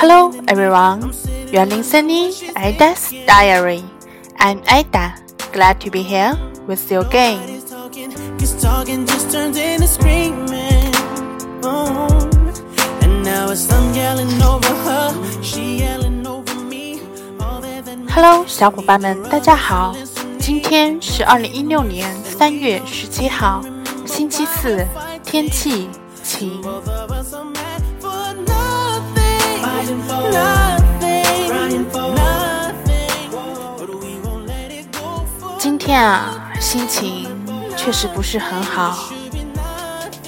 Hello everyone, you are listening Ida's Diary. I'm Ida, glad to be here with you again. Cause talking just turns into screaming. Oh, and now it's I'm yelling over her, she yelling over me. All that the Hello，小伙伴们，大家好！今天是二零一六年三月十七号，星期四，天气晴。 今天啊，心情确实不是很好，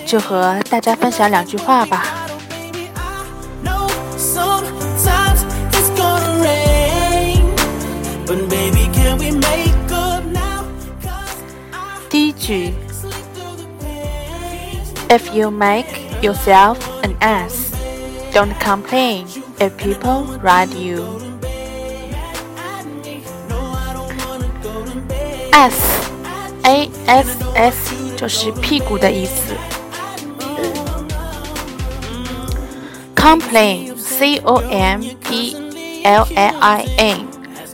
就和大家分享两句话吧。第一句：if you make yourself an ass。don't complain if people ride you. ass a s s 就是屁股的意思。complain c o m p l a i n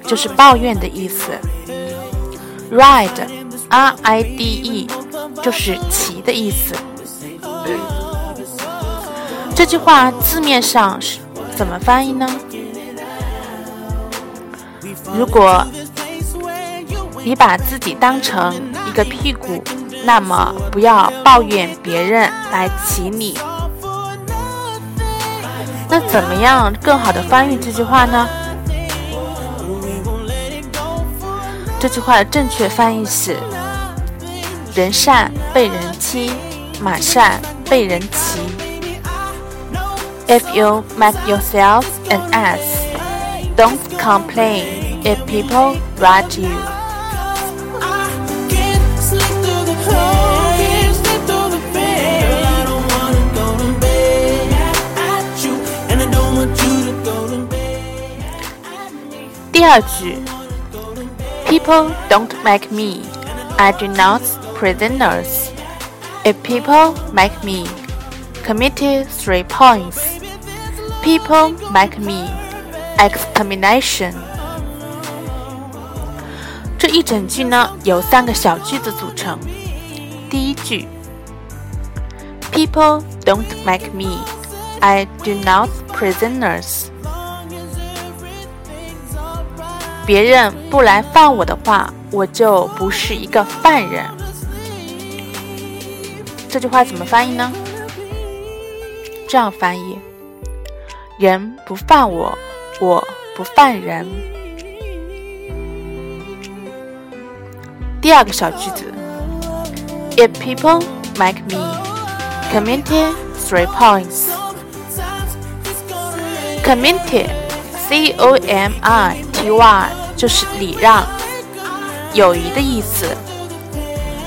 就是抱怨的意思。ride r i d e 就是骑的意思。 这句话字面上是怎么翻译呢？如果你把自己当成一个屁股，那么不要抱怨别人来骑你。那怎么样更好的翻译这句话呢？这句话的正确翻译是：人善被人欺，马善被人骑。If you make yourself an ass, don't complain if people write you. People don't make me. I do not prisoners. If people make me, committed three points. People make me, extermination. 这一整句呢由三个小句子组成。第一句，People don't make me, I do not prisoners. 别人不来犯我的话，我就不是一个犯人。这句话怎么翻译呢？这样翻译：人不犯我，我不犯人。第二个小句子：If people make me, committed three points. Committed, C O M I T Y 就是礼让、友谊的意思。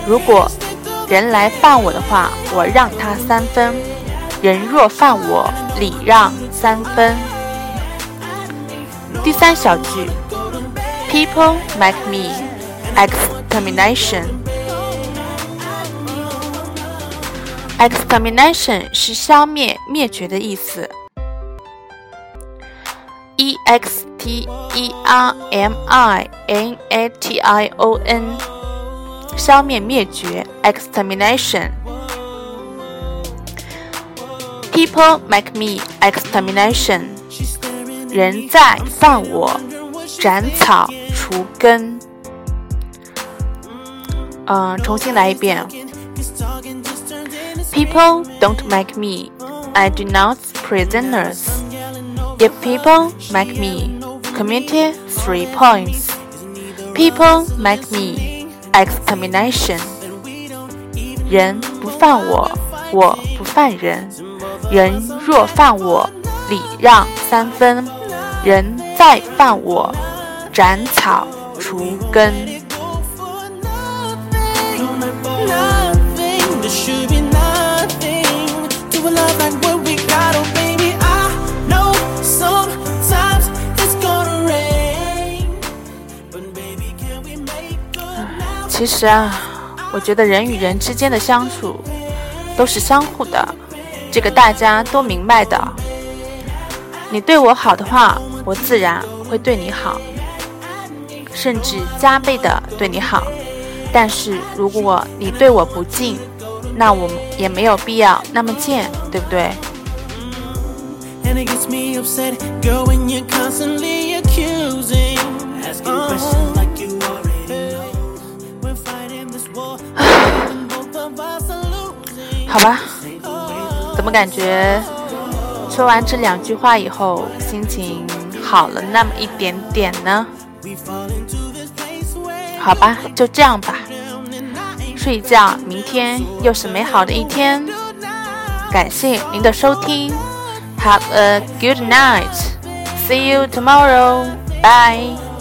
如果人来犯我的话，我让他三分；人若犯我，礼让三分。第三小句，People make me extermination。extermination 是消灭、灭绝的意思。E X T E R M I N A T I O N，消灭、灭绝，extermination。 People make me extermination，人在犯我，斩草除根。嗯，重新来一遍。People don't make me, I do not prisoners. If people make me, committed three points. People make me, extermination. 人不犯我，我不犯人。 人若犯我，礼让三分；人再犯我，斩草除根。其实啊，我觉得人与人之间的相处都是相互的。这个大家都明白的。你对我好的话，我自然会对你好，甚至加倍的对你好。但是如果你对我不敬，那我们也没有必要那么贱，对不对？好吧，怎么感觉说完这两句话以后，心情好了那么一点点呢？好吧，就这样吧。睡觉，明天又是美好的一天。感谢您的收听，Have a good night. See you tomorrow. Bye.